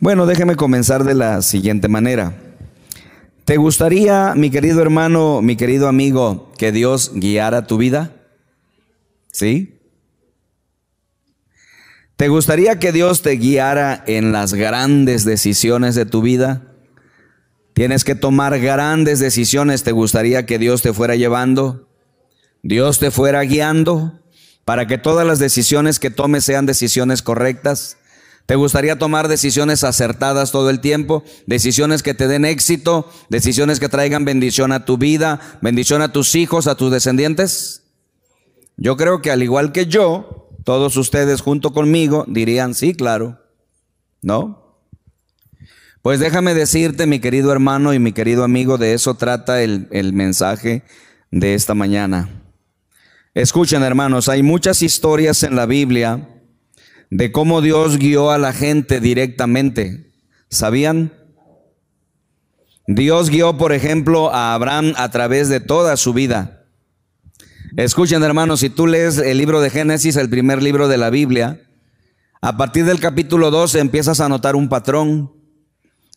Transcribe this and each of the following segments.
Bueno, déjeme comenzar de la siguiente manera. ¿Te gustaría, mi querido hermano, mi querido amigo, que Dios guiara tu vida? ¿Sí? ¿Te gustaría que Dios te guiara en las grandes decisiones de tu vida? Tienes que tomar grandes decisiones. ¿Te gustaría que Dios te fuera llevando? Dios te fuera guiando para que todas las decisiones que tomes sean decisiones correctas. ¿Te gustaría tomar decisiones acertadas todo el tiempo? Decisiones que te den éxito, decisiones que traigan bendición a tu vida, bendición a tus hijos, a tus descendientes. Yo creo que al igual que yo, todos ustedes junto conmigo dirían, sí, claro, ¿no? Pues déjame decirte, mi querido hermano y mi querido amigo, de eso trata el, el mensaje de esta mañana. Escuchen, hermanos, hay muchas historias en la Biblia de cómo Dios guió a la gente directamente. ¿Sabían? Dios guió, por ejemplo, a Abraham a través de toda su vida. Escuchen, hermanos, si tú lees el libro de Génesis, el primer libro de la Biblia, a partir del capítulo 12 empiezas a notar un patrón.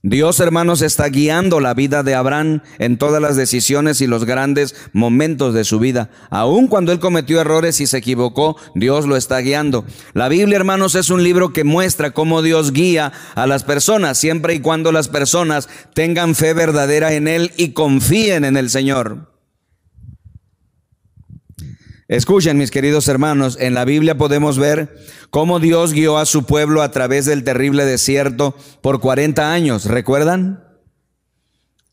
Dios, hermanos, está guiando la vida de Abraham en todas las decisiones y los grandes momentos de su vida. Aun cuando él cometió errores y se equivocó, Dios lo está guiando. La Biblia, hermanos, es un libro que muestra cómo Dios guía a las personas, siempre y cuando las personas tengan fe verdadera en Él y confíen en el Señor. Escuchen, mis queridos hermanos, en la Biblia podemos ver cómo Dios guió a su pueblo a través del terrible desierto por 40 años, ¿recuerdan?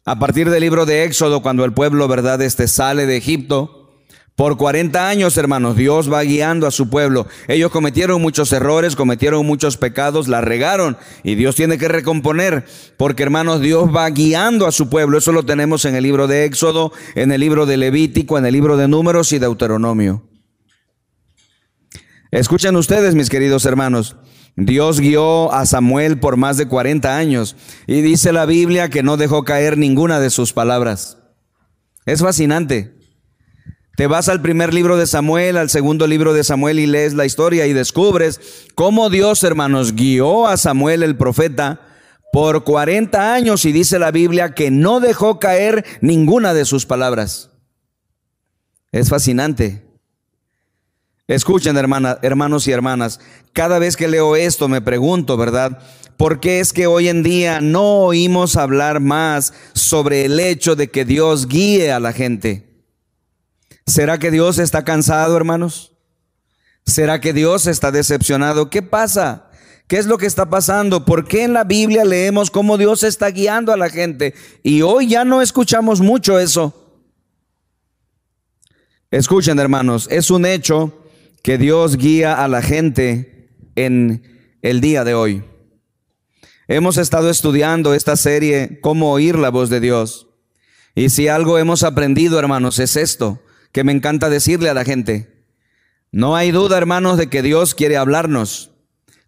A partir del libro de Éxodo, cuando el pueblo, verdad, este sale de Egipto, por 40 años, hermanos, Dios va guiando a su pueblo. Ellos cometieron muchos errores, cometieron muchos pecados, la regaron y Dios tiene que recomponer, porque hermanos, Dios va guiando a su pueblo. Eso lo tenemos en el libro de Éxodo, en el libro de Levítico, en el libro de Números y Deuteronomio. Escuchen ustedes, mis queridos hermanos. Dios guió a Samuel por más de 40 años y dice la Biblia que no dejó caer ninguna de sus palabras. Es fascinante. Te vas al primer libro de Samuel, al segundo libro de Samuel y lees la historia y descubres cómo Dios, hermanos, guió a Samuel el profeta por 40 años y dice la Biblia que no dejó caer ninguna de sus palabras. Es fascinante. Escuchen, hermana, hermanos y hermanas, cada vez que leo esto me pregunto, ¿verdad? ¿Por qué es que hoy en día no oímos hablar más sobre el hecho de que Dios guíe a la gente? ¿Será que Dios está cansado, hermanos? ¿Será que Dios está decepcionado? ¿Qué pasa? ¿Qué es lo que está pasando? ¿Por qué en la Biblia leemos cómo Dios está guiando a la gente? Y hoy ya no escuchamos mucho eso. Escuchen, hermanos, es un hecho que Dios guía a la gente en el día de hoy. Hemos estado estudiando esta serie, cómo oír la voz de Dios. Y si algo hemos aprendido, hermanos, es esto, que me encanta decirle a la gente. No hay duda, hermanos, de que Dios quiere hablarnos,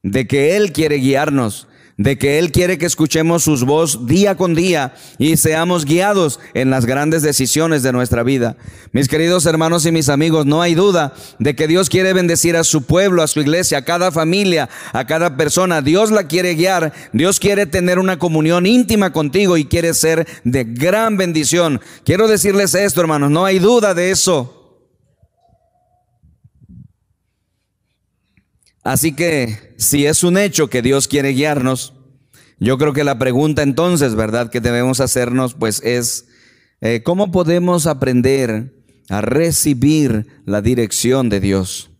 de que Él quiere guiarnos, de que Él quiere que escuchemos sus voz día con día y seamos guiados en las grandes decisiones de nuestra vida. Mis queridos hermanos y mis amigos, no hay duda de que Dios quiere bendecir a su pueblo, a su iglesia, a cada familia, a cada persona. Dios la quiere guiar, Dios quiere tener una comunión íntima contigo y quiere ser de gran bendición. Quiero decirles esto, hermanos, no hay duda de eso. Así que si es un hecho que Dios quiere guiarnos, yo creo que la pregunta entonces, ¿verdad?, que debemos hacernos, pues es, eh, ¿cómo podemos aprender a recibir la dirección de Dios?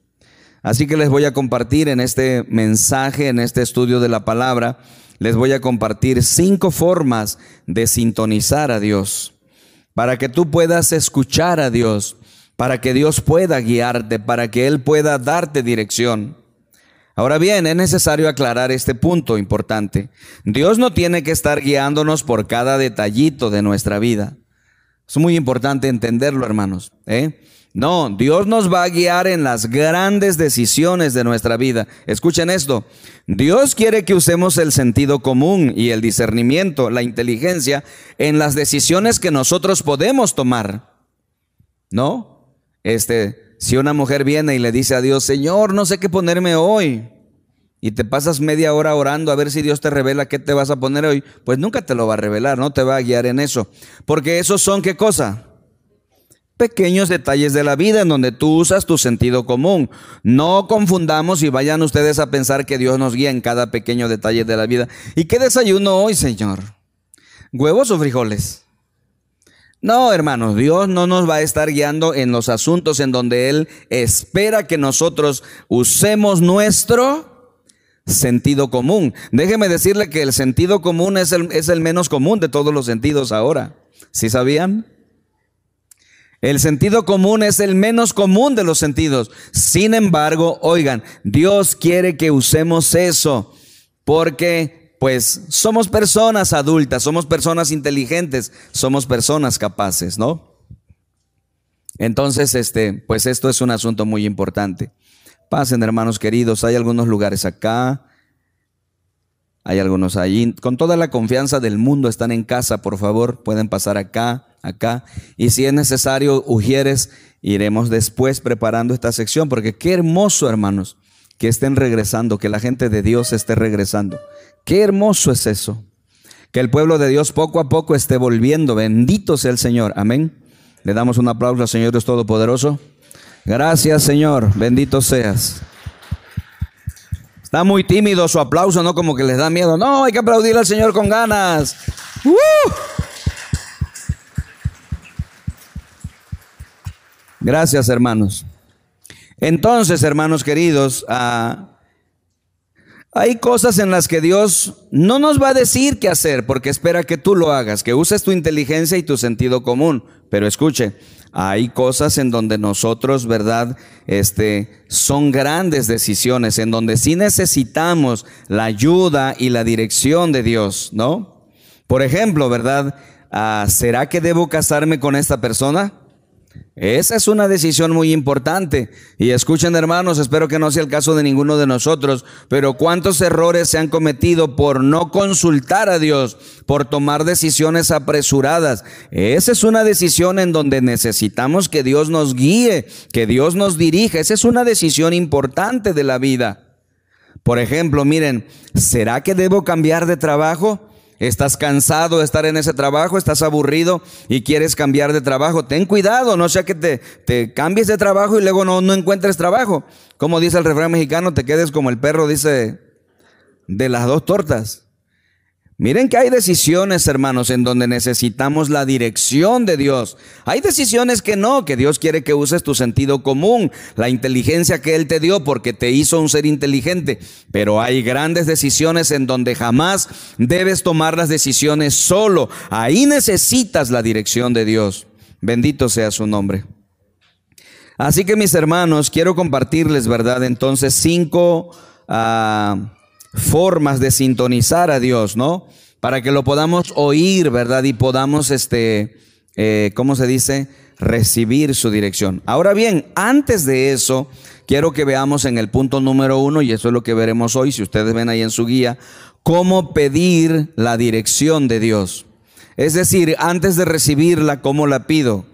Así que les voy a compartir en este mensaje, en este estudio de la palabra, les voy a compartir cinco formas de sintonizar a Dios, para que tú puedas escuchar a Dios, para que Dios pueda guiarte, para que Él pueda darte dirección. Ahora bien, es necesario aclarar este punto importante. Dios no tiene que estar guiándonos por cada detallito de nuestra vida. Es muy importante entenderlo, hermanos. ¿eh? No, Dios nos va a guiar en las grandes decisiones de nuestra vida. Escuchen esto. Dios quiere que usemos el sentido común y el discernimiento, la inteligencia, en las decisiones que nosotros podemos tomar. ¿No? Este, si una mujer viene y le dice a Dios, Señor, no sé qué ponerme hoy, y te pasas media hora orando a ver si Dios te revela qué te vas a poner hoy, pues nunca te lo va a revelar, no te va a guiar en eso. Porque esos son qué cosa? Pequeños detalles de la vida en donde tú usas tu sentido común. No confundamos y vayan ustedes a pensar que Dios nos guía en cada pequeño detalle de la vida. ¿Y qué desayuno hoy, Señor? ¿Huevos o frijoles? No, hermanos, Dios no nos va a estar guiando en los asuntos en donde Él espera que nosotros usemos nuestro sentido común. Déjeme decirle que el sentido común es el, es el menos común de todos los sentidos ahora. ¿Sí sabían? El sentido común es el menos común de los sentidos. Sin embargo, oigan, Dios quiere que usemos eso porque pues somos personas adultas, somos personas inteligentes, somos personas capaces, ¿no? Entonces, este, pues esto es un asunto muy importante. Pasen, hermanos queridos, hay algunos lugares acá, hay algunos allí. Con toda la confianza del mundo están en casa, por favor, pueden pasar acá, acá. Y si es necesario, Ujieres, iremos después preparando esta sección, porque qué hermoso, hermanos, que estén regresando, que la gente de Dios esté regresando. Qué hermoso es eso. Que el pueblo de Dios poco a poco esté volviendo. Bendito sea el Señor. Amén. Le damos un aplauso al Señor Dios Todopoderoso. Gracias Señor. Bendito seas. Está muy tímido su aplauso, ¿no? Como que les da miedo. No, hay que aplaudir al Señor con ganas. ¡Uh! Gracias, hermanos. Entonces, hermanos queridos, a hay cosas en las que Dios no nos va a decir qué hacer porque espera que tú lo hagas, que uses tu inteligencia y tu sentido común. Pero escuche, hay cosas en donde nosotros, ¿verdad? Este, son grandes decisiones, en donde sí necesitamos la ayuda y la dirección de Dios, ¿no? Por ejemplo, ¿verdad? Ah, ¿Será que debo casarme con esta persona? Esa es una decisión muy importante. Y escuchen hermanos, espero que no sea el caso de ninguno de nosotros, pero cuántos errores se han cometido por no consultar a Dios, por tomar decisiones apresuradas. Esa es una decisión en donde necesitamos que Dios nos guíe, que Dios nos dirija. Esa es una decisión importante de la vida. Por ejemplo, miren, ¿será que debo cambiar de trabajo? Estás cansado de estar en ese trabajo, estás aburrido y quieres cambiar de trabajo. Ten cuidado, no sea que te, te cambies de trabajo y luego no, no encuentres trabajo. Como dice el refrán mexicano, te quedes como el perro dice de las dos tortas. Miren que hay decisiones, hermanos, en donde necesitamos la dirección de Dios. Hay decisiones que no, que Dios quiere que uses tu sentido común, la inteligencia que Él te dio porque te hizo un ser inteligente. Pero hay grandes decisiones en donde jamás debes tomar las decisiones solo. Ahí necesitas la dirección de Dios. Bendito sea su nombre. Así que mis hermanos, quiero compartirles, ¿verdad? Entonces, cinco... Uh, formas de sintonizar a Dios, ¿no? Para que lo podamos oír, ¿verdad? Y podamos, este, eh, ¿cómo se dice? Recibir su dirección. Ahora bien, antes de eso, quiero que veamos en el punto número uno, y eso es lo que veremos hoy, si ustedes ven ahí en su guía, cómo pedir la dirección de Dios. Es decir, antes de recibirla, ¿cómo la pido?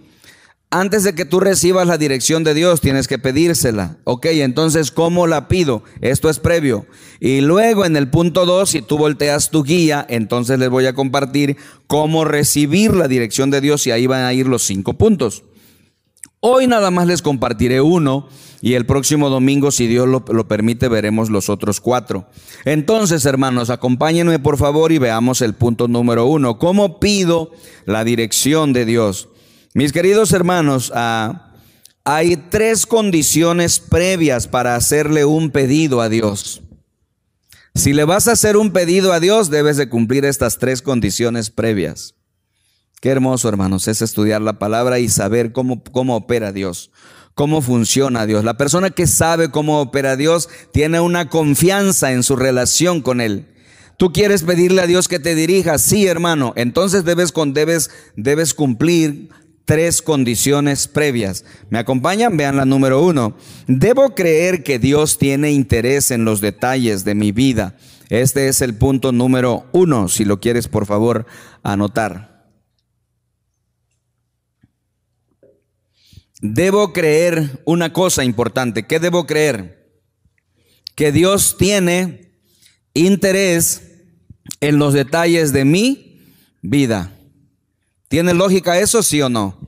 Antes de que tú recibas la dirección de Dios, tienes que pedírsela. Ok, entonces, ¿cómo la pido? Esto es previo. Y luego en el punto 2, si tú volteas tu guía, entonces les voy a compartir cómo recibir la dirección de Dios y ahí van a ir los cinco puntos. Hoy nada más les compartiré uno y el próximo domingo, si Dios lo, lo, permite, veremos los otros cuatro. Entonces, hermanos, acompáñenme por favor y veamos el punto número uno. ¿Cómo pido la dirección de Dios? Mis queridos hermanos, ah, hay tres condiciones previas para hacerle un pedido a Dios. Si le vas a hacer un pedido a Dios, debes de cumplir estas tres condiciones previas. Qué hermoso, hermanos, es estudiar la palabra y saber cómo, cómo opera Dios, cómo funciona Dios. La persona que sabe cómo opera Dios tiene una confianza en su relación con Él. Tú quieres pedirle a Dios que te dirija, sí, hermano. Entonces debes, debes, debes cumplir tres condiciones previas. ¿Me acompañan? Vean la número uno. Debo creer que Dios tiene interés en los detalles de mi vida. Este es el punto número uno, si lo quieres por favor anotar. Debo creer una cosa importante. ¿Qué debo creer? que Dios tiene interés en los detalles de mi vida. ¿Tiene lógica eso, sí o no?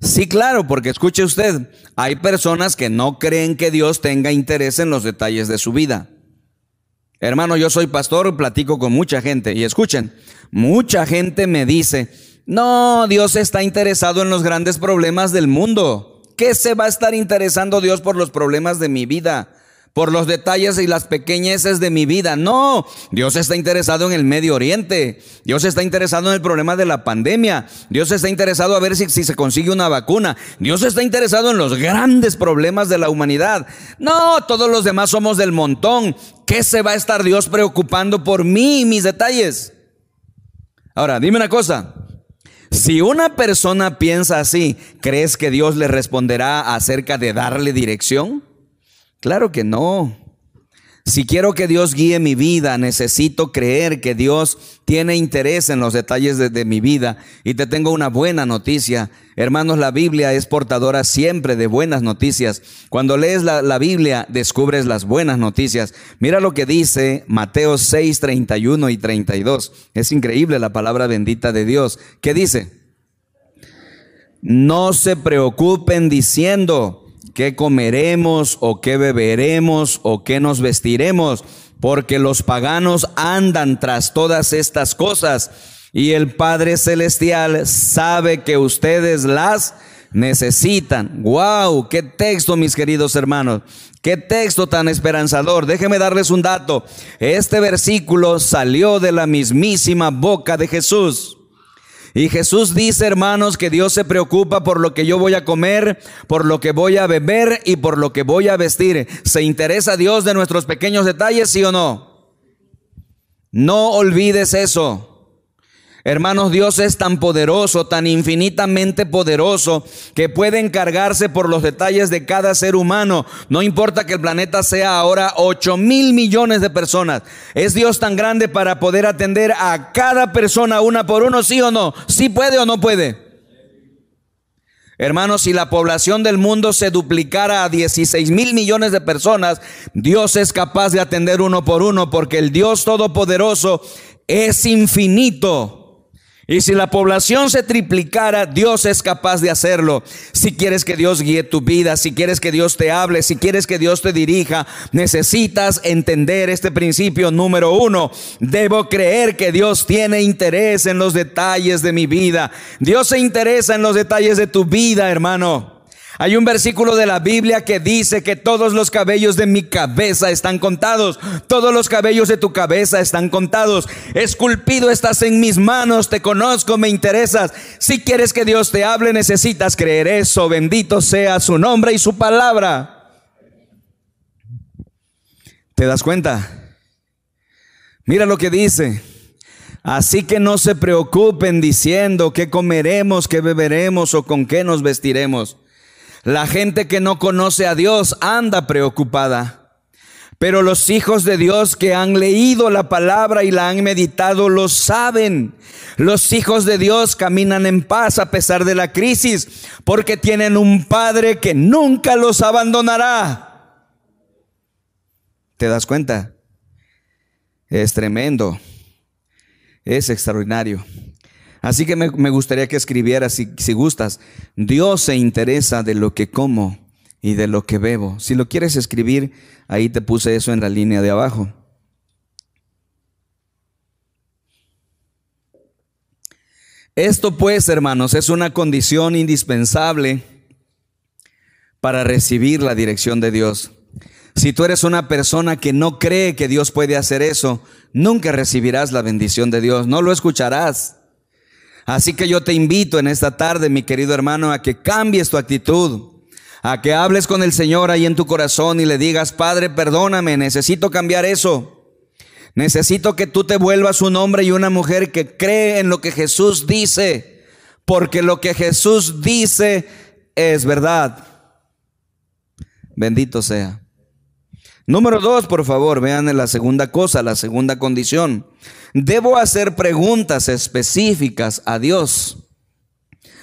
Sí, claro, porque escuche usted, hay personas que no creen que Dios tenga interés en los detalles de su vida. Hermano, yo soy pastor, platico con mucha gente y escuchen, mucha gente me dice, no, Dios está interesado en los grandes problemas del mundo. ¿Qué se va a estar interesando Dios por los problemas de mi vida? Por los detalles y las pequeñeces de mi vida. No, Dios está interesado en el Medio Oriente. Dios está interesado en el problema de la pandemia. Dios está interesado a ver si, si, se consigue una vacuna. Dios está interesado en los grandes problemas de la humanidad. No, todos los demás somos del montón. ¿Qué se va a estar Dios preocupando por mí y mis detalles? Ahora, dime una cosa. Si una persona piensa así, ¿crees que Dios le responderá acerca de darle dirección? Claro que no. Si quiero que Dios guíe mi vida, necesito creer que Dios tiene interés en los detalles de, mi vida. Y te tengo una buena noticia. Hermanos, la Biblia es portadora siempre de buenas noticias. Cuando lees la, la Biblia, descubres las buenas noticias. Mira lo que dice Mateo 6, 31 y 32. Es increíble la palabra bendita de Dios. ¿Qué dice? No se preocupen diciendo qué comeremos o qué beberemos o qué nos vestiremos, porque los paganos andan tras todas estas cosas y el Padre Celestial sabe que ustedes las necesitan. ¡Wow! ¡Qué texto, mis queridos hermanos! ¡Qué texto tan esperanzador! Déjenme darles un dato. Este versículo salió de la mismísima boca de Jesús. Y Jesús dice, hermanos, que Dios se preocupa por lo que yo voy a comer, por lo que voy a beber y por lo que voy a vestir. ¿Se interesa Dios de nuestros pequeños detalles, sí o no? No olvides eso. Hermanos, Dios es tan poderoso, tan infinitamente poderoso, que puede encargarse por los detalles de cada ser humano. No importa que el planeta sea ahora 8 mil millones de personas. ¿Es Dios tan grande para poder atender a cada persona una por uno, sí o no? ¿Sí puede o no puede? Hermanos, si la población del mundo se duplicara a 16 mil millones de personas, Dios es capaz de atender uno por uno porque el Dios Todopoderoso es infinito. Y si la población se triplicara, Dios es capaz de hacerlo. Si quieres que Dios guíe tu vida, si quieres que Dios te hable, si quieres que Dios te dirija, necesitas entender este principio número uno. Debo creer que Dios tiene interés en los detalles de mi vida. Dios se interesa en los detalles de tu vida, hermano. Hay un versículo de la Biblia que dice que todos los cabellos de mi cabeza están contados. Todos los cabellos de tu cabeza están contados. Esculpido estás en mis manos, te conozco, me interesas. Si quieres que Dios te hable, necesitas creer eso. Bendito sea su nombre y su palabra. ¿Te das cuenta? Mira lo que dice. Así que no se preocupen diciendo qué comeremos, qué beberemos o con qué nos vestiremos la gente que no conoce a Dios anda preocupada. Pero los hijos de Dios que han leído la palabra y la han meditado lo saben. Los hijos de Dios caminan en paz a pesar de la crisis porque tienen un Padre que nunca los abandonará. ¿Te das cuenta? Es tremendo. Es extraordinario. Así que me, gustaría que escribieras, si, si gustas, Dios se interesa de lo que como y de lo que bebo. Si lo quieres escribir, ahí te puse eso en la línea de abajo. Esto pues, hermanos, es una condición indispensable para recibir la dirección de Dios. Si tú eres una persona que no cree que Dios puede hacer eso, nunca recibirás la bendición de Dios, no lo escucharás. Así que yo te invito en esta tarde, mi querido hermano, a que cambies tu actitud, a que hables con el Señor ahí en tu corazón y le digas, Padre, perdóname, necesito cambiar eso. Necesito que tú te vuelvas un hombre y una mujer que cree en lo que Jesús dice, porque lo que Jesús dice es verdad. Bendito sea. Número dos, por favor, vean la segunda cosa, la segunda condición. Debo hacer preguntas específicas a Dios.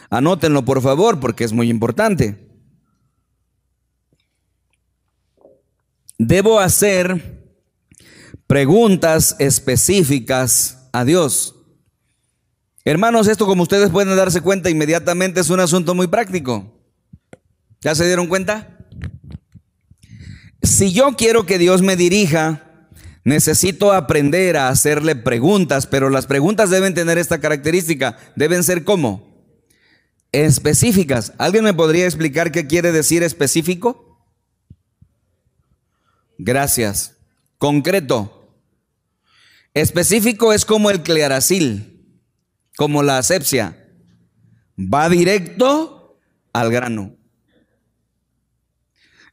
Anótenlo, por favor, porque es muy importante. debo hacer preguntas específicas a Dios. Hermanos, esto como ustedes pueden darse cuenta inmediatamente es un asunto muy práctico. ¿Ya se dieron cuenta? Si yo quiero que Dios me dirija, necesito aprender a hacerle preguntas, pero las preguntas deben tener esta característica, deben ser como específicas. ¿Alguien me podría explicar qué quiere decir específico? Gracias. Concreto. Específico es como el clearacil como la asepsia. Va directo al grano.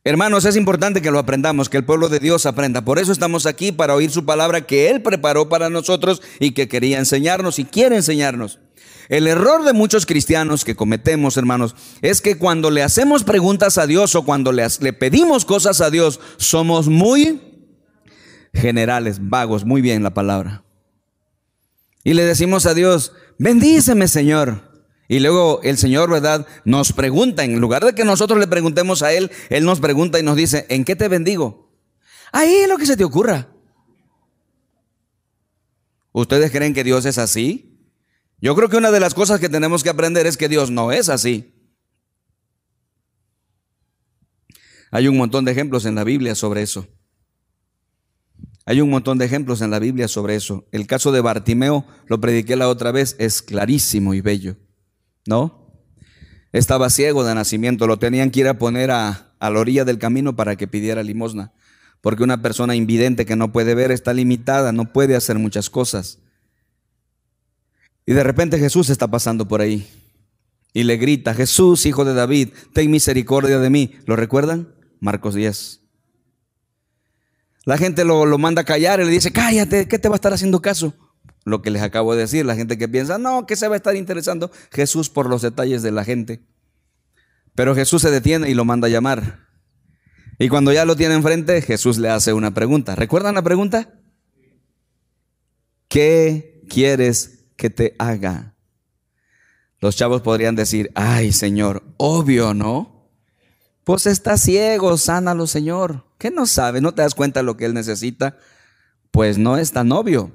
Hermanos, es importante que lo aprendamos, que el pueblo de Dios aprenda. Por eso estamos aquí para oír su palabra que Él preparó para nosotros y que quería enseñarnos y quiere enseñarnos. El error de muchos cristianos que cometemos, hermanos, es que cuando le hacemos preguntas a Dios o cuando le, le pedimos cosas a Dios, somos muy generales, vagos, muy bien la palabra. Y le decimos a Dios, bendíceme Señor. Y luego el Señor, ¿verdad? Nos pregunta, en lugar de que nosotros le preguntemos a Él, Él nos pregunta y nos dice, ¿en qué te bendigo? Ahí es lo que se te ocurra. ¿Ustedes creen que Dios es así? Yo creo que una de las cosas que tenemos que aprender es que Dios no es así. Hay un montón de ejemplos en la Biblia sobre eso. Hay un montón de ejemplos en la Biblia sobre eso. El caso de Bartimeo, lo prediqué la otra vez, es clarísimo y bello. ¿No? Estaba ciego de nacimiento, lo tenían que ir a poner a, a la orilla del camino para que pidiera limosna. Porque una persona invidente que no puede ver está limitada, no puede hacer muchas cosas. Y de repente Jesús está pasando por ahí y le grita, Jesús, hijo de David, ten misericordia de mí. ¿Lo recuerdan? Marcos 10. La gente lo, manda a callar y le dice, cállate, ¿qué te va a estar haciendo caso? Lo que les acabo de decir, la gente que piensa, no, que se va a estar interesando Jesús por los detalles de la gente. Pero Jesús se detiene y lo manda a llamar. Y cuando ya lo tiene enfrente, Jesús le hace una pregunta. ¿Recuerdan la pregunta? ¿Qué quieres que te haga? Los chavos podrían decir, ay Señor, obvio, ¿no? Pues está ciego, sánalo Señor. ¿Qué no sabe? ¿No te das cuenta de lo que él necesita? Pues no es tan obvio.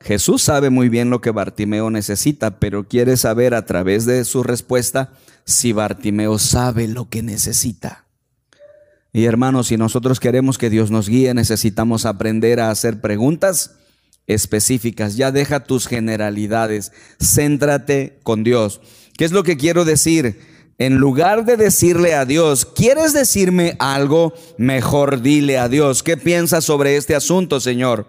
Jesús sabe muy bien lo que Bartimeo necesita, pero quiere saber a través de su respuesta si Bartimeo sabe lo que necesita. Y hermanos, si nosotros queremos que Dios nos guíe, necesitamos aprender a hacer preguntas específicas. Ya deja tus generalidades, céntrate con Dios. ¿Qué es lo que quiero decir? En lugar de decirle a Dios, ¿quieres decirme algo? Mejor dile a Dios, ¿qué piensas sobre este asunto, Señor?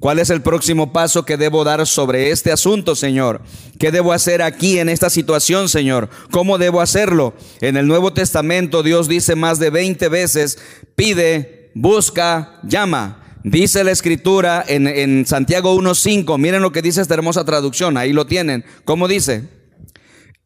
¿Cuál es el próximo paso que debo dar sobre este asunto, Señor? ¿Qué debo hacer aquí en esta situación, Señor? ¿Cómo debo hacerlo? En el Nuevo Testamento Dios dice más de 20 veces, pide, busca, llama. Dice la escritura en, en Santiago 1.5, miren lo que dice esta hermosa traducción, ahí lo tienen. ¿Cómo dice?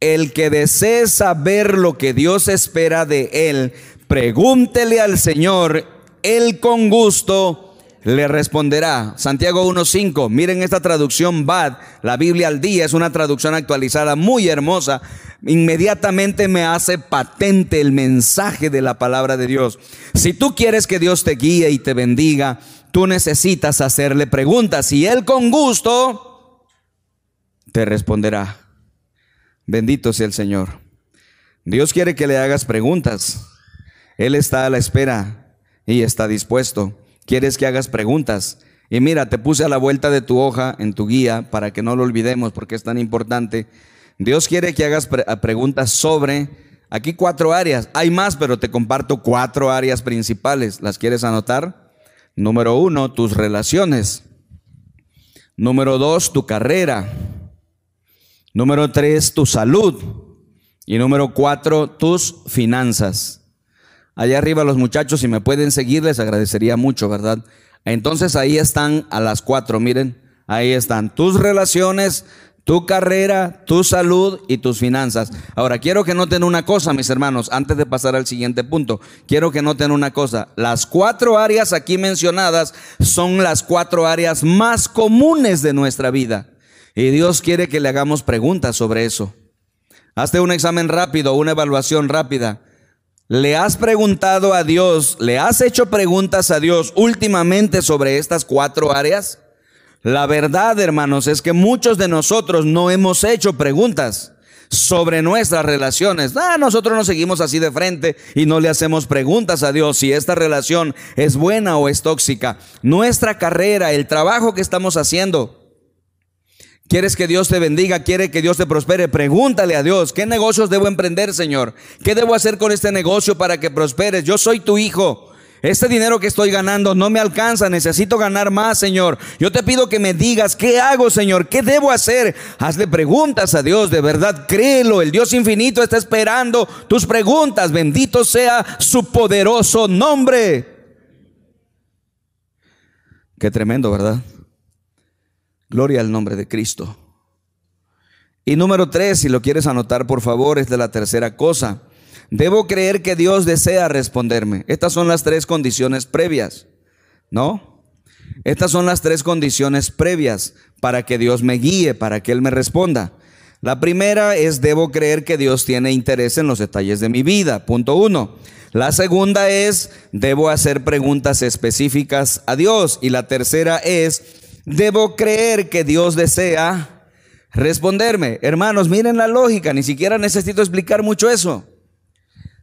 El que desee saber lo que Dios espera de él, pregúntele al Señor, él con gusto le responderá. Santiago 1.5, miren esta traducción BAD, la Biblia al día, es una traducción actualizada muy hermosa. Inmediatamente me hace patente el mensaje de la palabra de Dios. Si tú quieres que Dios te guíe y te bendiga, tú necesitas hacerle preguntas y Él con gusto te responderá. Bendito sea el Señor. Dios quiere que le hagas preguntas. Él está a la espera y está dispuesto. Quieres que hagas preguntas. Y mira, te puse a la vuelta de tu hoja en tu guía para que no lo olvidemos porque es tan importante. Dios quiere que hagas preguntas sobre, aquí cuatro áreas. Hay más, pero te comparto cuatro áreas principales. ¿Las quieres anotar? Número uno, tus relaciones. Número dos, tu carrera. Número tres, tu salud. Y número cuatro, tus finanzas. Allá arriba los muchachos, si me pueden seguir, les agradecería mucho, ¿verdad? Entonces ahí están a las cuatro, miren, ahí están tus relaciones, tu carrera, tu salud y tus finanzas. Ahora, quiero que noten una cosa, mis hermanos, antes de pasar al siguiente punto. Quiero que noten una cosa. Las cuatro áreas aquí mencionadas son las cuatro áreas más comunes de nuestra vida. Y Dios quiere que le hagamos preguntas sobre eso. Hazte un examen rápido, una evaluación rápida. ¿Le has preguntado a Dios, le has hecho preguntas a Dios últimamente sobre estas cuatro áreas? La verdad, hermanos, es que muchos de nosotros no hemos hecho preguntas sobre nuestras relaciones. Ah, nosotros nos seguimos así de frente y no le hacemos preguntas a Dios si esta relación es buena o es tóxica. Nuestra carrera, el trabajo que estamos haciendo, ¿Quieres que Dios te bendiga? ¿Quiere que Dios te prospere? Pregúntale a Dios, ¿qué negocios debo emprender, Señor? ¿Qué debo hacer con este negocio para que prosperes? Yo soy tu hijo. Este dinero que estoy ganando no me alcanza, necesito ganar más, Señor. Yo te pido que me digas, ¿qué hago, Señor? ¿Qué debo hacer? Hazle preguntas a Dios, de verdad, créelo. El Dios infinito está esperando tus preguntas. Bendito sea su poderoso nombre. Qué tremendo, ¿verdad? Gloria al nombre de Cristo. Y número tres, si lo quieres anotar, por favor, es de la tercera cosa. Debo creer que Dios desea responderme. Estas son las tres condiciones previas, ¿no? Estas son las tres condiciones previas para que Dios me guíe, para que Él me responda. La primera es debo creer que Dios tiene interés en los detalles de mi vida. Punto uno. La segunda es debo hacer preguntas específicas a Dios. Y la tercera es debo creer que Dios desea responderme. Hermanos, miren la lógica, ni siquiera necesito explicar mucho eso.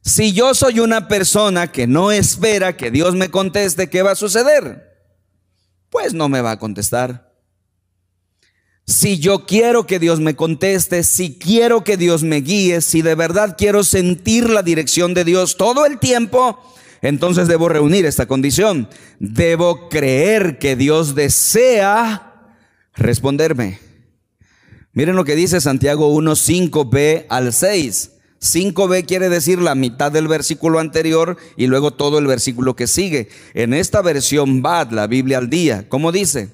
Si yo soy una persona que no espera que Dios me conteste, ¿qué va a suceder? Pues no me va a contestar. Si yo quiero que Dios me conteste, si quiero que Dios me guíe, si de verdad quiero sentir la dirección de Dios todo el tiempo, entonces debo reunir esta condición. Debo creer que Dios desea responderme. Miren lo que dice Santiago 1, 5b al 6. 5b quiere decir la mitad del versículo anterior y luego todo el versículo que sigue. En esta versión BAD, la Biblia al día, ¿cómo dice?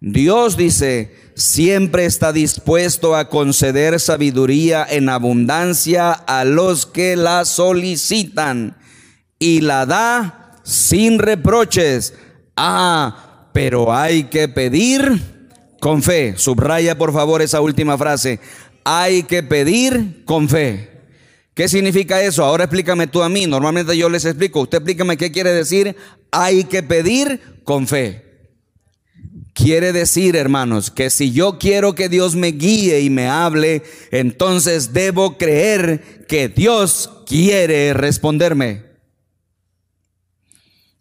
Dios dice, siempre está dispuesto a conceder sabiduría en abundancia a los que la solicitan y la da sin reproches. Ah, pero hay que pedir con fe. Subraya por favor esa última frase. Hay que pedir con fe. ¿Qué significa eso? Ahora explícame tú a mí. Normalmente yo les explico. Usted explícame qué quiere decir. Hay que pedir con fe. Quiere decir, hermanos, que si yo quiero que Dios me guíe y me hable, entonces debo creer que Dios quiere responderme.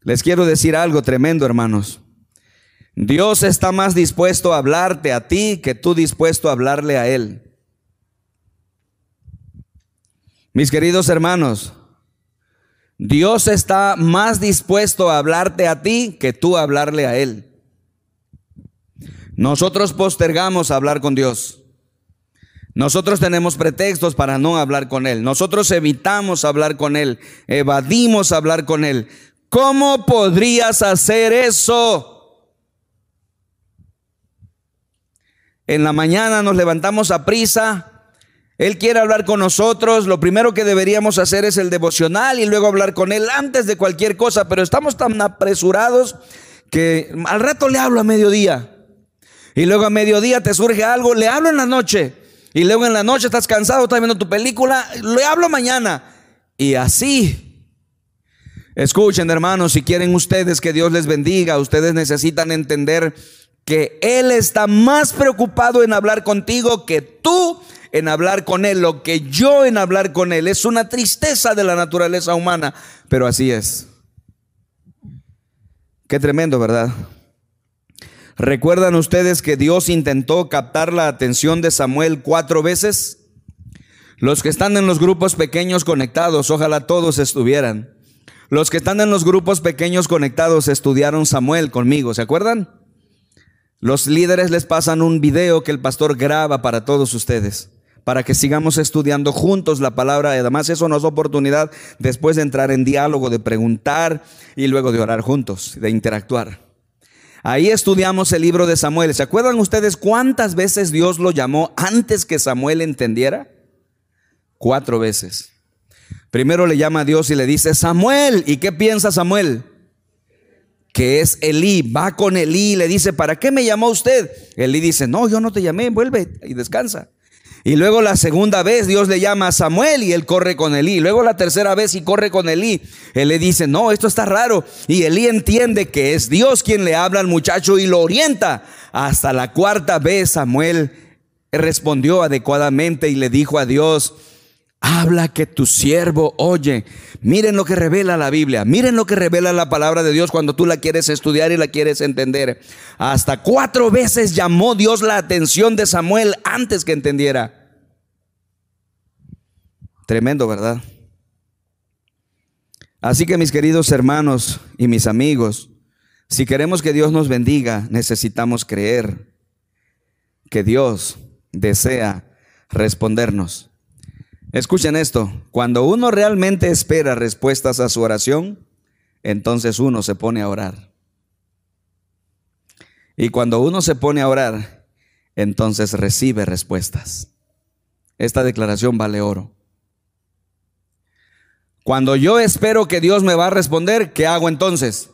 Les quiero decir algo tremendo, hermanos. Dios está más dispuesto a hablarte a ti que tú dispuesto a hablarle a Él. Mis queridos hermanos, Dios está más dispuesto a hablarte a ti que tú a hablarle a Él. Nosotros postergamos hablar con Dios. Nosotros tenemos pretextos para no hablar con Él. Nosotros evitamos hablar con Él. Evadimos hablar con Él. ¿Cómo podrías hacer eso? En la mañana nos levantamos a prisa él quiere hablar con nosotros. Lo primero que deberíamos hacer es el devocional y luego hablar con Él antes de cualquier cosa. Pero estamos tan apresurados que al rato le hablo a mediodía. Y luego a mediodía te surge algo, le hablo en la noche. Y luego en la noche estás cansado, estás viendo tu película, le hablo mañana. Y así. Escuchen hermanos, si quieren ustedes que Dios les bendiga, ustedes necesitan entender que Él está más preocupado en hablar contigo que tú en hablar con Él, lo que yo en hablar con Él. Es una tristeza de la naturaleza humana, pero así es. Qué tremendo, ¿verdad? ¿Recuerdan ustedes que Dios intentó captar la atención de Samuel cuatro veces? Los que están en los grupos pequeños conectados, ojalá todos estuvieran. Los que están en los grupos pequeños conectados estudiaron Samuel conmigo, ¿se acuerdan? Los líderes les pasan un video que el pastor graba para todos ustedes para que sigamos estudiando juntos la palabra. Además, eso nos da oportunidad después de entrar en diálogo, de preguntar y luego de orar juntos, de interactuar. Ahí estudiamos el libro de Samuel. ¿Se acuerdan ustedes cuántas veces Dios lo llamó antes que Samuel entendiera? Cuatro veces. Primero le llama a Dios y le dice, Samuel, ¿y qué piensa Samuel? Que es Elí, va con Elí y le dice, ¿para qué me llamó usted? Elí dice, no, yo no te llamé, vuelve y descansa. Y luego la segunda vez Dios le llama a Samuel y él corre con Elí. Luego la tercera vez y corre con Elí. Él le dice, no, esto está raro. Y Elí entiende que es Dios quien le habla al muchacho y lo orienta. Hasta la cuarta vez Samuel respondió adecuadamente y le dijo a Dios, Habla que tu siervo oye. Miren lo que revela la Biblia. Miren lo que revela la palabra de Dios cuando tú la quieres estudiar y la quieres entender. Hasta cuatro veces llamó Dios la atención de Samuel antes que entendiera. Tremendo, ¿verdad? Así que mis queridos hermanos y mis amigos, si queremos que Dios nos bendiga, necesitamos creer que Dios desea respondernos. Escuchen esto, cuando uno realmente espera respuestas a su oración, entonces uno se pone a orar. Y cuando uno se pone a orar, entonces recibe respuestas. Esta declaración vale oro. Cuando yo espero que Dios me va a responder, ¿qué hago entonces?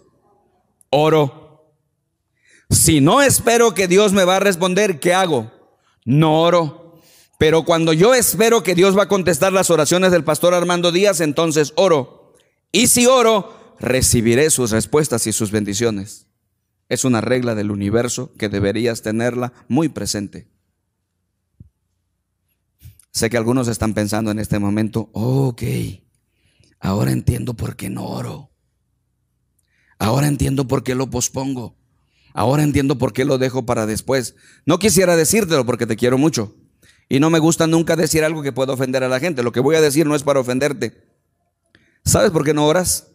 Oro. Si no espero que Dios me va a responder, ¿qué hago? No oro. Pero cuando yo espero que Dios va a contestar las oraciones del pastor Armando Díaz, entonces oro. Y si oro, recibiré sus respuestas y sus bendiciones. Es una regla del universo que deberías tenerla muy presente. Sé que algunos están pensando en este momento, ok, ahora entiendo por qué no oro. Ahora entiendo por qué lo pospongo. Ahora entiendo por qué lo dejo para después. No quisiera decírtelo porque te quiero mucho. Y no me gusta nunca decir algo que pueda ofender a la gente. Lo que voy a decir no es para ofenderte. ¿Sabes por qué no oras?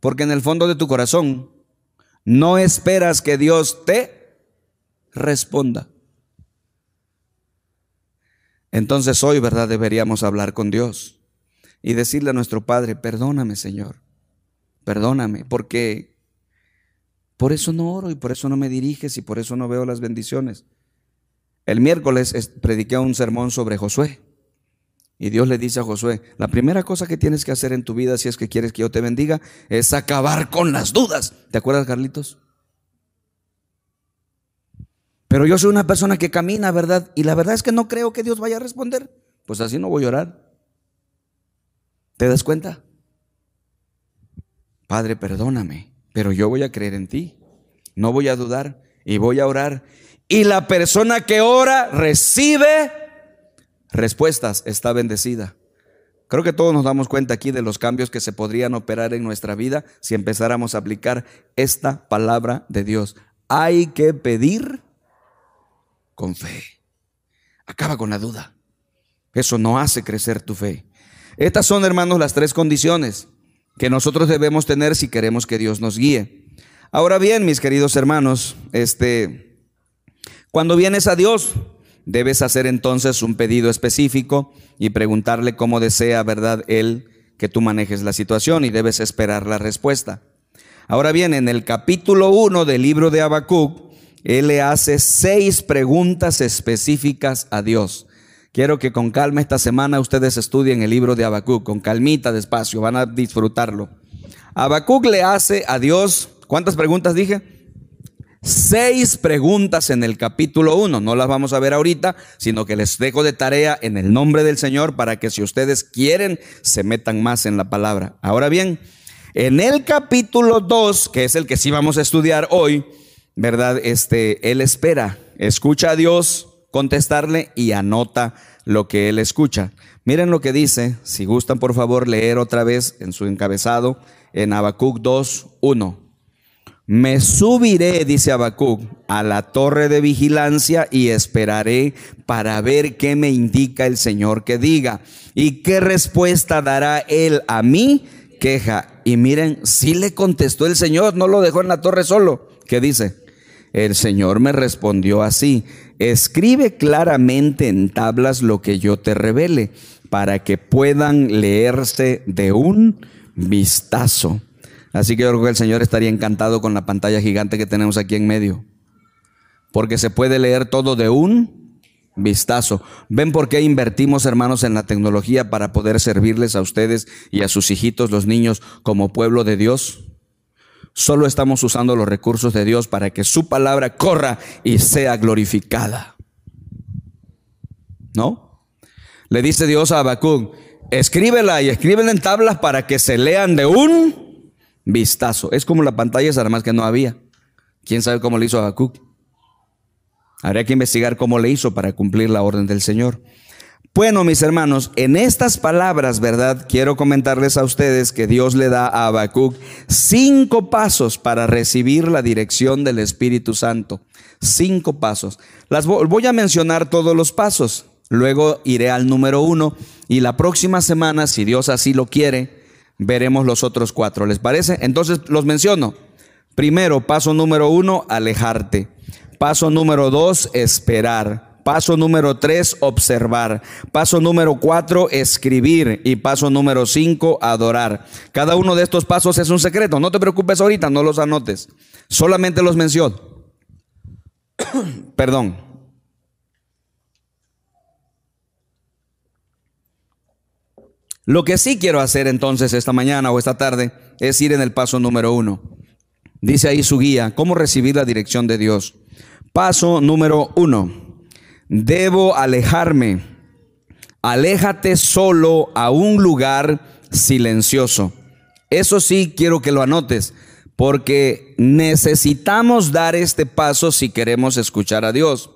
Porque en el fondo de tu corazón no esperas que Dios te responda. Entonces hoy, ¿verdad? Deberíamos hablar con Dios y decirle a nuestro Padre, perdóname Señor, perdóname, porque por eso no oro y por eso no me diriges y por eso no veo las bendiciones. El miércoles prediqué un sermón sobre Josué. Y Dios le dice a Josué, la primera cosa que tienes que hacer en tu vida si es que quieres que yo te bendiga es acabar con las dudas. ¿Te acuerdas, Carlitos? Pero yo soy una persona que camina, ¿verdad? Y la verdad es que no creo que Dios vaya a responder. Pues así no voy a orar. ¿Te das cuenta? Padre, perdóname, pero yo voy a creer en ti. No voy a dudar y voy a orar y la persona que ora recibe respuestas, está bendecida. Creo que todos nos damos cuenta aquí de los cambios que se podrían operar en nuestra vida si empezáramos a aplicar esta palabra de Dios. Hay que pedir con fe. Acaba con la duda. Eso no hace crecer tu fe. Estas son, hermanos, las tres condiciones que nosotros debemos tener si queremos que Dios nos guíe. Ahora bien, mis queridos hermanos, este cuando vienes a Dios, debes hacer entonces un pedido específico y preguntarle cómo desea, ¿verdad?, Él que tú manejes la situación y debes esperar la respuesta. Ahora bien, en el capítulo 1 del libro de Habacuc, Él le hace seis preguntas específicas a Dios. Quiero que con calma esta semana ustedes estudien el libro de Habacuc, con calmita, despacio, van a disfrutarlo. Habacuc le hace a Dios, ¿cuántas preguntas dije? Seis preguntas en el capítulo 1. No las vamos a ver ahorita, sino que les dejo de tarea en el nombre del Señor para que si ustedes quieren se metan más en la palabra. Ahora bien, en el capítulo 2, que es el que sí vamos a estudiar hoy, ¿verdad? Este, él espera, escucha a Dios contestarle y anota lo que él escucha. Miren lo que dice, si gustan por favor leer otra vez en su encabezado en Habacuc 2, 1. Me subiré, dice Habacuc, a la torre de vigilancia y esperaré para ver qué me indica el Señor que diga y qué respuesta dará él a mi queja. Y miren, si le contestó el Señor, no lo dejó en la torre solo. ¿Qué dice? El Señor me respondió así, escribe claramente en tablas lo que yo te revele, para que puedan leerse de un vistazo. Así que yo creo que el Señor estaría encantado con la pantalla gigante que tenemos aquí en medio. Porque se puede leer todo de un vistazo. ¿Ven por qué invertimos, hermanos, en la tecnología para poder servirles a ustedes y a sus hijitos, los niños, como pueblo de Dios? Solo estamos usando los recursos de Dios para que su palabra corra y sea glorificada. ¿no? Le dice Dios a Habacuc, escríbela y escríbela en tablas para que se lean de un vistazo. Es como la pantalla, nada más que no había. ¿Quién sabe cómo le hizo Habacuc? Habría que investigar cómo le hizo para cumplir la orden del Señor. Bueno, mis hermanos, en estas palabras, ¿verdad? Quiero comentarles a ustedes que Dios le da a Habacuc cinco pasos para recibir la dirección del Espíritu Santo. Cinco pasos. Las voy a mencionar todos los pasos. Luego iré al número uno y la próxima semana, si Dios así lo quiere, veremos los otros cuatro. ¿Les parece? Entonces los menciono. Primero, paso número uno, alejarte. Paso número dos, esperar. Paso número tres, observar. Paso número cuatro, escribir. Y paso número cinco, adorar. Cada uno de estos pasos es un secreto. No te preocupes ahorita, no los anotes. Solamente los menciono. Perdón. Lo que sí quiero hacer entonces esta mañana o esta tarde es ir en el paso número uno. Dice ahí su guía, ¿cómo recibir la dirección de Dios? Paso número uno debo alejarme. Aléjate solo a un lugar silencioso. Eso sí quiero que lo anotes, porque necesitamos dar este paso si queremos escuchar a Dios,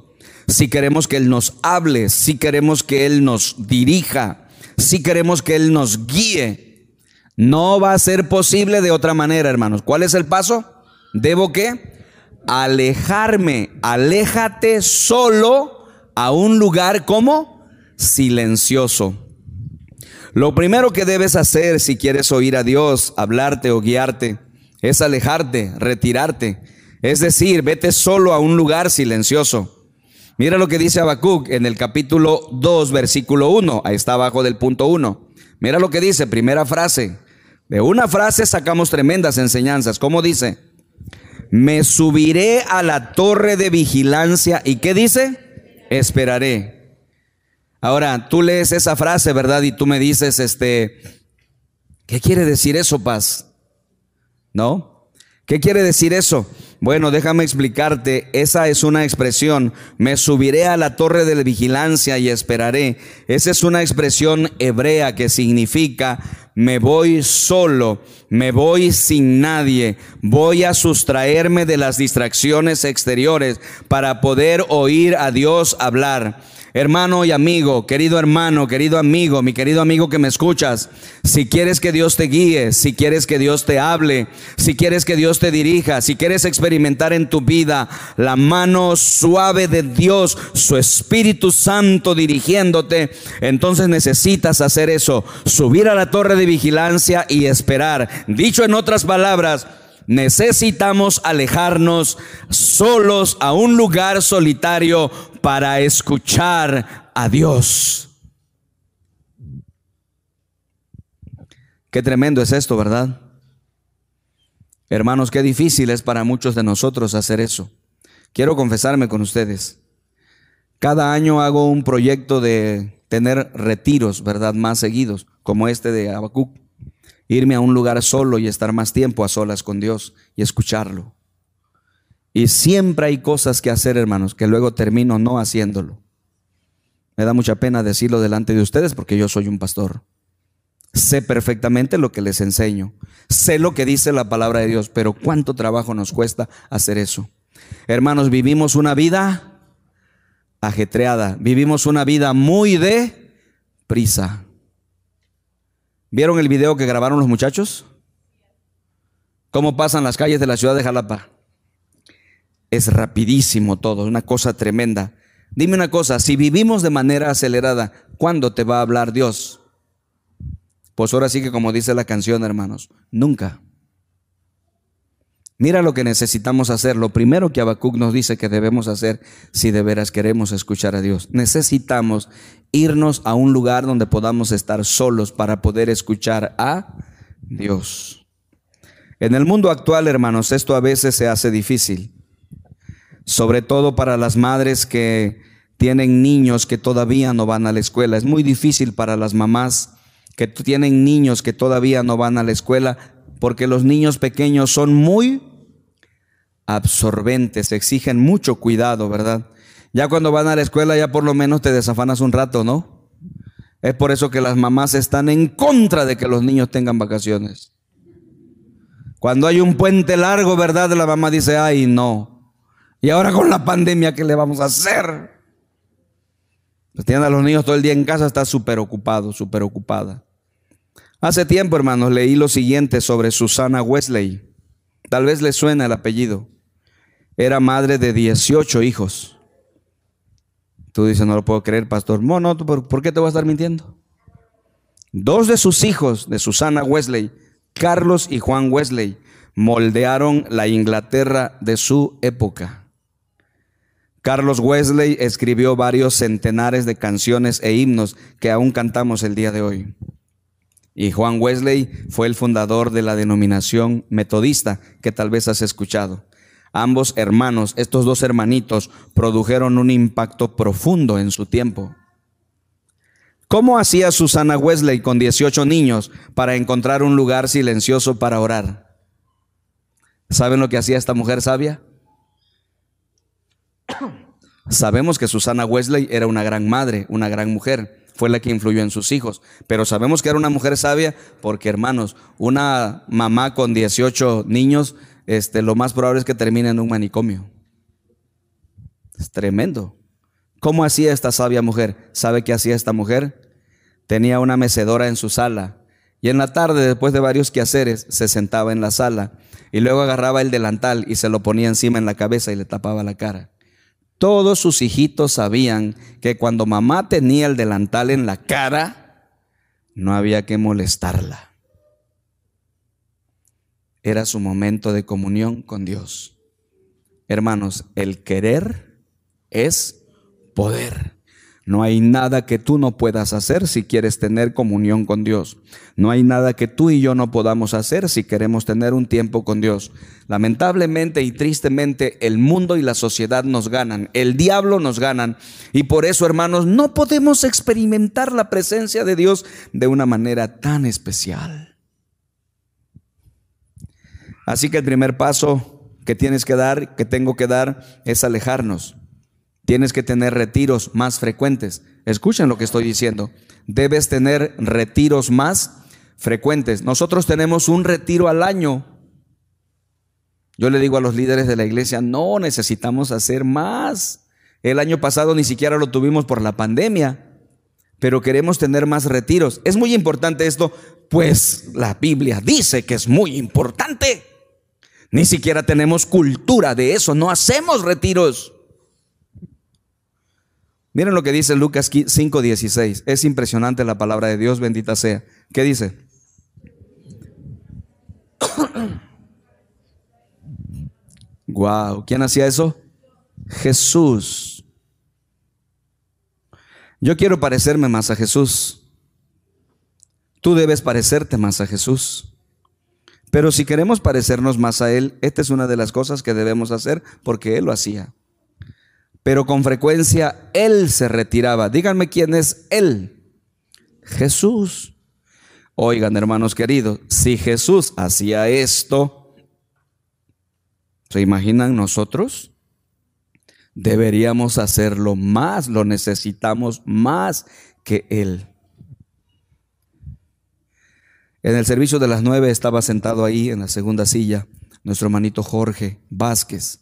si queremos que Él nos hable, si queremos que Él nos dirija, si queremos que Él nos guíe. No va a ser posible de otra manera, hermanos. ¿Cuál es el paso? ¿Debo qué? Alejarme. Aléjate solo a un lugar como silencioso. Lo primero que debes hacer si quieres oír a Dios, hablarte o guiarte, es alejarte, retirarte. Es decir, vete solo a un lugar silencioso. Mira lo que dice Habacuc en el capítulo 2, versículo 1. Ahí está abajo del punto 1. Mira lo que dice, primera frase. De una frase sacamos tremendas enseñanzas. ¿Cómo dice? Me subiré a la torre de vigilancia. ¿Y qué dice? esperaré. Ahora, tú lees esa frase, ¿verdad? Y tú me dices, este, ¿qué quiere decir eso, paz? ¿No? ¿Qué quiere decir eso? Bueno, déjame explicarte, esa es una expresión, me subiré a la torre de vigilancia y esperaré. Esa es una expresión hebrea que significa, me voy solo, me voy sin nadie, voy a sustraerme de las distracciones exteriores para poder oír a Dios hablar. Hermano y amigo, querido hermano, querido amigo, mi querido amigo que me escuchas, si quieres que Dios te guíe, si quieres que Dios te hable, si quieres que Dios te dirija, si quieres experimentar en tu vida la mano suave de Dios, su Espíritu Santo dirigiéndote, entonces necesitas hacer eso, subir a la torre de vigilancia y esperar. Dicho en otras palabras, necesitamos alejarnos solos a un lugar solitario para escuchar a Dios. Qué tremendo es esto, ¿verdad? Hermanos, qué difícil es para muchos de nosotros hacer eso. Quiero confesarme con ustedes. Cada año hago un proyecto de tener retiros, ¿verdad? Más seguidos, como este de Habacuc. Irme a un lugar solo y estar más tiempo a solas con Dios y escucharlo. Y siempre hay cosas que hacer, hermanos, que luego termino no haciéndolo. Me da mucha pena decirlo delante de ustedes porque yo soy un pastor. Sé perfectamente lo que les enseño. Sé lo que dice la palabra de Dios, pero cuánto trabajo nos cuesta hacer eso. Hermanos, vivimos una vida ajetreada. Vivimos una vida muy de prisa. ¿Vieron el video que grabaron los muchachos? ¿Cómo pasan las calles de la ciudad de Jalapa? es rapidísimo todo, una cosa tremenda. Dime una cosa, si vivimos de manera acelerada, ¿cuándo te va a hablar Dios? Pues ahora sí que como dice la canción, hermanos, nunca. Mira lo que necesitamos hacer. Lo primero que Habacuc nos dice que debemos hacer si de veras queremos escuchar a Dios. Necesitamos irnos a un lugar donde podamos estar solos para poder escuchar a Dios. En el mundo actual, hermanos, esto a veces se hace difícil sobre todo para las madres que tienen niños que todavía no van a la escuela. Es muy difícil para las mamás que tienen niños que todavía no van a la escuela porque los niños pequeños son muy absorbentes, exigen mucho cuidado, ¿verdad? Ya cuando van a la escuela ya por lo menos te desafanas un rato, ¿no? Es por eso que las mamás están en contra de que los niños tengan vacaciones. Cuando hay un puente largo, ¿verdad? La mamá dice, ay, no. Y ahora con la pandemia, ¿qué le vamos a hacer? Pues tienen a los niños todo el día en casa, está súper ocupado, súper ocupada. Hace tiempo, hermanos, leí lo siguiente sobre Susana Wesley. Tal vez le suena el apellido. Era madre de 18 hijos. Tú dices, no lo puedo creer, pastor. No, ¿por, qué te voy a estar mintiendo? Dos de sus hijos, de Susana Wesley, Carlos y Juan Wesley, moldearon la Inglaterra de su época. Carlos Wesley escribió varios centenares de canciones e himnos que aún cantamos el día de hoy. Y Juan Wesley fue el fundador de la denominación metodista que tal vez has escuchado. Ambos hermanos, estos dos hermanitos, produjeron un impacto profundo en su tiempo. ¿Cómo hacía Susana Wesley con 18 niños para encontrar un lugar silencioso para orar? ¿Saben lo que hacía esta mujer sabia? Sabemos que Susana Wesley era una gran madre, una gran mujer, fue la que influyó en sus hijos, pero sabemos que era una mujer sabia porque, hermanos, una mamá con 18 niños este, lo más probable es que termine en un manicomio. Es tremendo. ¿Cómo hacía esta sabia mujer? ¿Sabe qué hacía esta mujer? Tenía una mecedora en su sala y en la tarde, después de varios quehaceres, se sentaba en la sala y luego agarraba el delantal y se lo ponía encima en la cabeza y le tapaba la cara. Todos sus hijitos sabían que cuando mamá tenía el delantal en la cara, no había que molestarla era su momento de comunión con Dios. Hermanos, el querer es poder. No hay nada que tú no puedas hacer si quieres tener comunión con Dios. No hay nada que tú y yo no podamos hacer si queremos tener un tiempo con Dios. Lamentablemente y tristemente el mundo y la sociedad nos ganan, el diablo nos ganan y por eso hermanos no podemos experimentar la presencia de Dios de una manera tan especial. Así que el primer paso que tienes que dar, que tengo que dar, es alejarnos. Tienes que tener retiros más frecuentes. Escuchen lo que estoy diciendo. Debes tener retiros más frecuentes. Nosotros tenemos un retiro al año. Yo le digo a los líderes de la iglesia, no necesitamos hacer más. El año pasado ni siquiera lo tuvimos por la pandemia, pero queremos tener más retiros. Es muy importante esto, pues la Biblia dice que es muy importante. Ni siquiera tenemos cultura de eso, no hacemos retiros. Miren lo que dice Lucas 5:16. Es impresionante la palabra de Dios, bendita sea. ¿Qué dice? Wow, ¿quién hacía eso? Jesús. Yo quiero parecerme más a Jesús. Tú debes parecerte más a Jesús. Pero si queremos parecernos más a Él, esta es una de las cosas que debemos hacer porque Él lo hacía. Pero con frecuencia Él se retiraba. Díganme quién es Él. Jesús. Oigan, hermanos queridos, si Jesús hacía esto, ¿se imaginan nosotros? Deberíamos hacerlo más, lo necesitamos más que Él. En el servicio de las nueve estaba sentado ahí en la segunda silla nuestro hermanito Jorge Vázquez.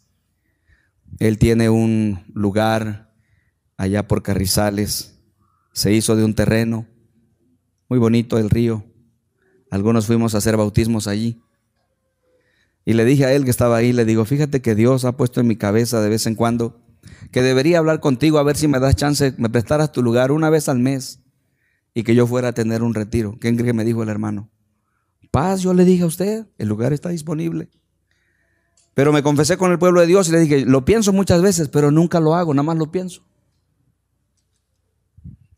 Él tiene un lugar allá por Carrizales. Se hizo de un terreno muy bonito el río. Algunos fuimos a hacer bautismos allí. Y le dije a él que estaba ahí, le digo, fíjate que Dios ha puesto en mi cabeza de vez en cuando que debería hablar contigo a ver si me das chance, me prestaras tu lugar una vez al mes y que yo fuera a tener un retiro. ¿Quién cree que me dijo el hermano? Paz, yo le dije a usted, el lugar está disponible. Pero me confesé con el pueblo de Dios y le dije, lo pienso muchas veces, pero nunca lo hago, nada más lo pienso.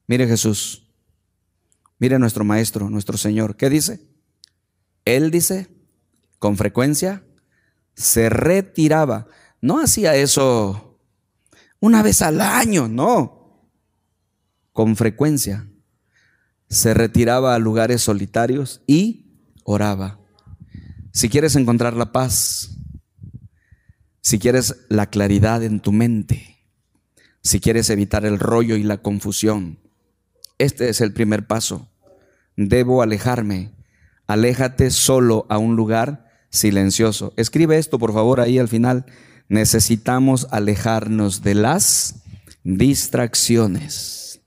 Mire Jesús, mire nuestro Maestro, nuestro Señor, ¿qué dice? Él dice, con frecuencia, se retiraba. No hacía eso una vez al año, no. Con frecuencia se retiraba a lugares solitarios y oraba. Si quieres encontrar la paz, si quieres la claridad en tu mente, si quieres evitar el rollo y la confusión. Este es el primer paso. Debo alejarme. Aléjate solo a un lugar silencioso. Escribe esto, por favor, ahí al final. Necesitamos alejarnos de las distracciones.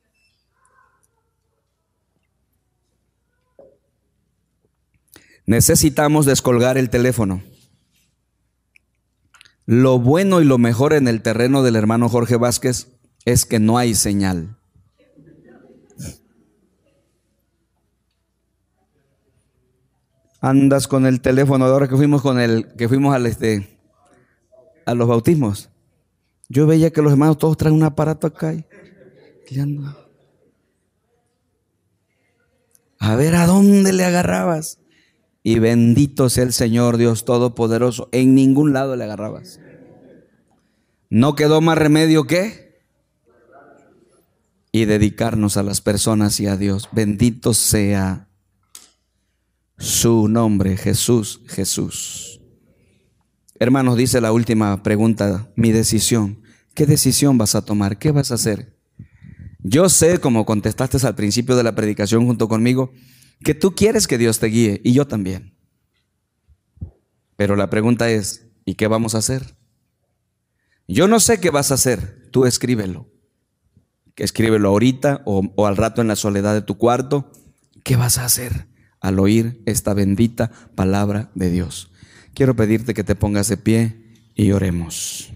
Necesitamos descolgar el teléfono. Lo bueno y lo mejor en el terreno del hermano Jorge Vázquez es que no hay señal. Andas con el teléfono, ahora que fuimos con el, que fuimos al este, a los bautismos. Yo veía que los hermanos todos traen un aparato acá. Y, a ver a dónde le agarrabas. Y bendito sea el Señor Dios Todopoderoso. En ningún lado le agarrabas. No quedó más remedio que y dedicarnos a las personas y a Dios. Bendito sea su nombre, Jesús, Jesús. Hermanos, dice la última pregunta, mi decisión. ¿Qué decisión vas a tomar? ¿Qué vas a hacer? Yo sé, como contestaste al principio de la predicación junto conmigo, que tú quieres que Dios te guíe y yo también. Pero la pregunta es, ¿y qué vamos a hacer? Yo no sé qué vas a hacer, tú escríbelo. Escríbelo ahorita o, al rato en la soledad de tu cuarto. ¿Qué vas a hacer al oír esta bendita palabra de Dios? Quiero pedirte que te pongas de pie y oremos.